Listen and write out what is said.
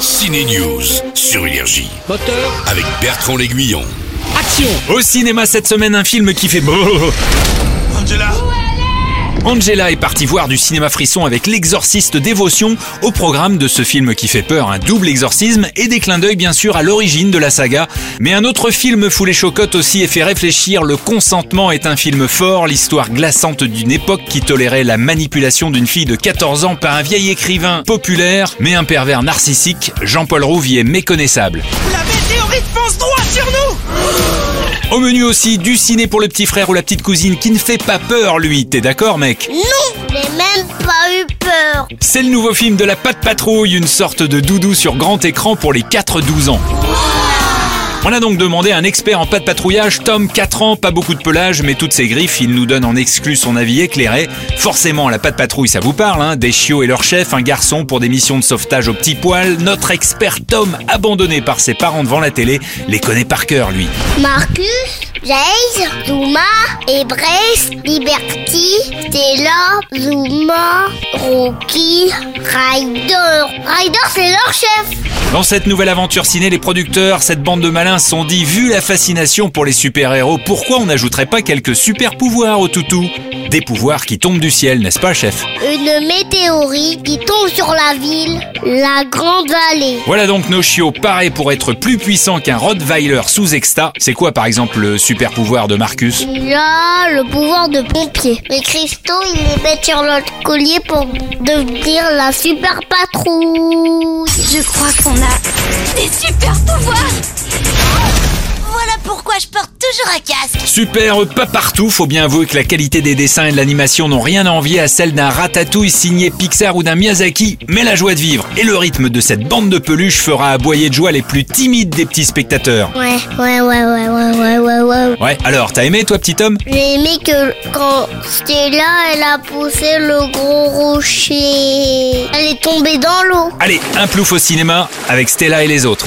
Ciné News sur Énergie Moteur, avec Bertrand L'Aiguillon. action Au cinéma cette semaine, un film qui fait brrr. Angela Angela est partie voir du cinéma frisson avec l'exorciste dévotion au programme de ce film qui fait peur, un double exorcisme et des clins d'œil bien sûr à l'origine de la saga. Mais un autre film fout les chocottes aussi et fait réfléchir, Le consentement est un film fort, l'histoire glaçante d'une époque qui tolérait la manipulation d'une fille de 14 ans par un vieil écrivain populaire mais un pervers narcissique, Jean-Paul Rouvier méconnaissable. La météorite fonce droit sur nous Au menu aussi, du ciné pour le petit frère ou la petite cousine qui ne fait pas peur lui, t'es d'accord mec? Non, j'ai même pas eu peur. C'est le nouveau film de la Patte Patrouille, une sorte de doudou sur grand écran pour les 4-12 ans. On a donc demandé à un expert en pas de patrouillage, Tom, 4 ans, pas beaucoup de pelage, mais toutes ses griffes, il nous donne en exclu son avis éclairé. Forcément, la pas de patrouille, ça vous parle, hein Des chiots et leur chef, un garçon pour des missions de sauvetage au petit poil. Notre expert Tom, abandonné par ses parents devant la télé, les connaît par cœur, lui. Marcus, Jace, Zuma, Ebrez, Liberty, Stella, Zuma, Rocky, Ryder. Ryder, c'est leur chef. Dans cette nouvelle aventure ciné, les producteurs, cette bande de malins se sont dit, vu la fascination pour les super-héros, pourquoi on n'ajouterait pas quelques super-pouvoirs au toutou? Des pouvoirs qui tombent du ciel, n'est-ce pas, chef? Une météorite qui tombe sur la ville, la Grande Vallée. Voilà donc nos chiots parés pour être plus puissants qu'un Rottweiler sous exta. C'est quoi par exemple le super pouvoir de Marcus? Il a le pouvoir de pompier. Les cristaux, il les met sur notre collier pour devenir la super patrouille. Je crois qu'on a des super toujours un casque. Super pas partout, faut bien avouer que la qualité des dessins et de l'animation n'ont rien à envier à celle d'un Ratatouille signé Pixar ou d'un Miyazaki, mais la joie de vivre et le rythme de cette bande de peluches fera aboyer de joie les plus timides des petits spectateurs. Ouais, ouais, ouais, ouais, ouais, ouais, ouais, ouais. Ouais, alors t'as aimé toi petit homme? J'ai aimé que quand Stella, elle a poussé le gros rocher. Elle est tombée dans l'eau. Allez, un plouf au cinéma avec Stella et les autres.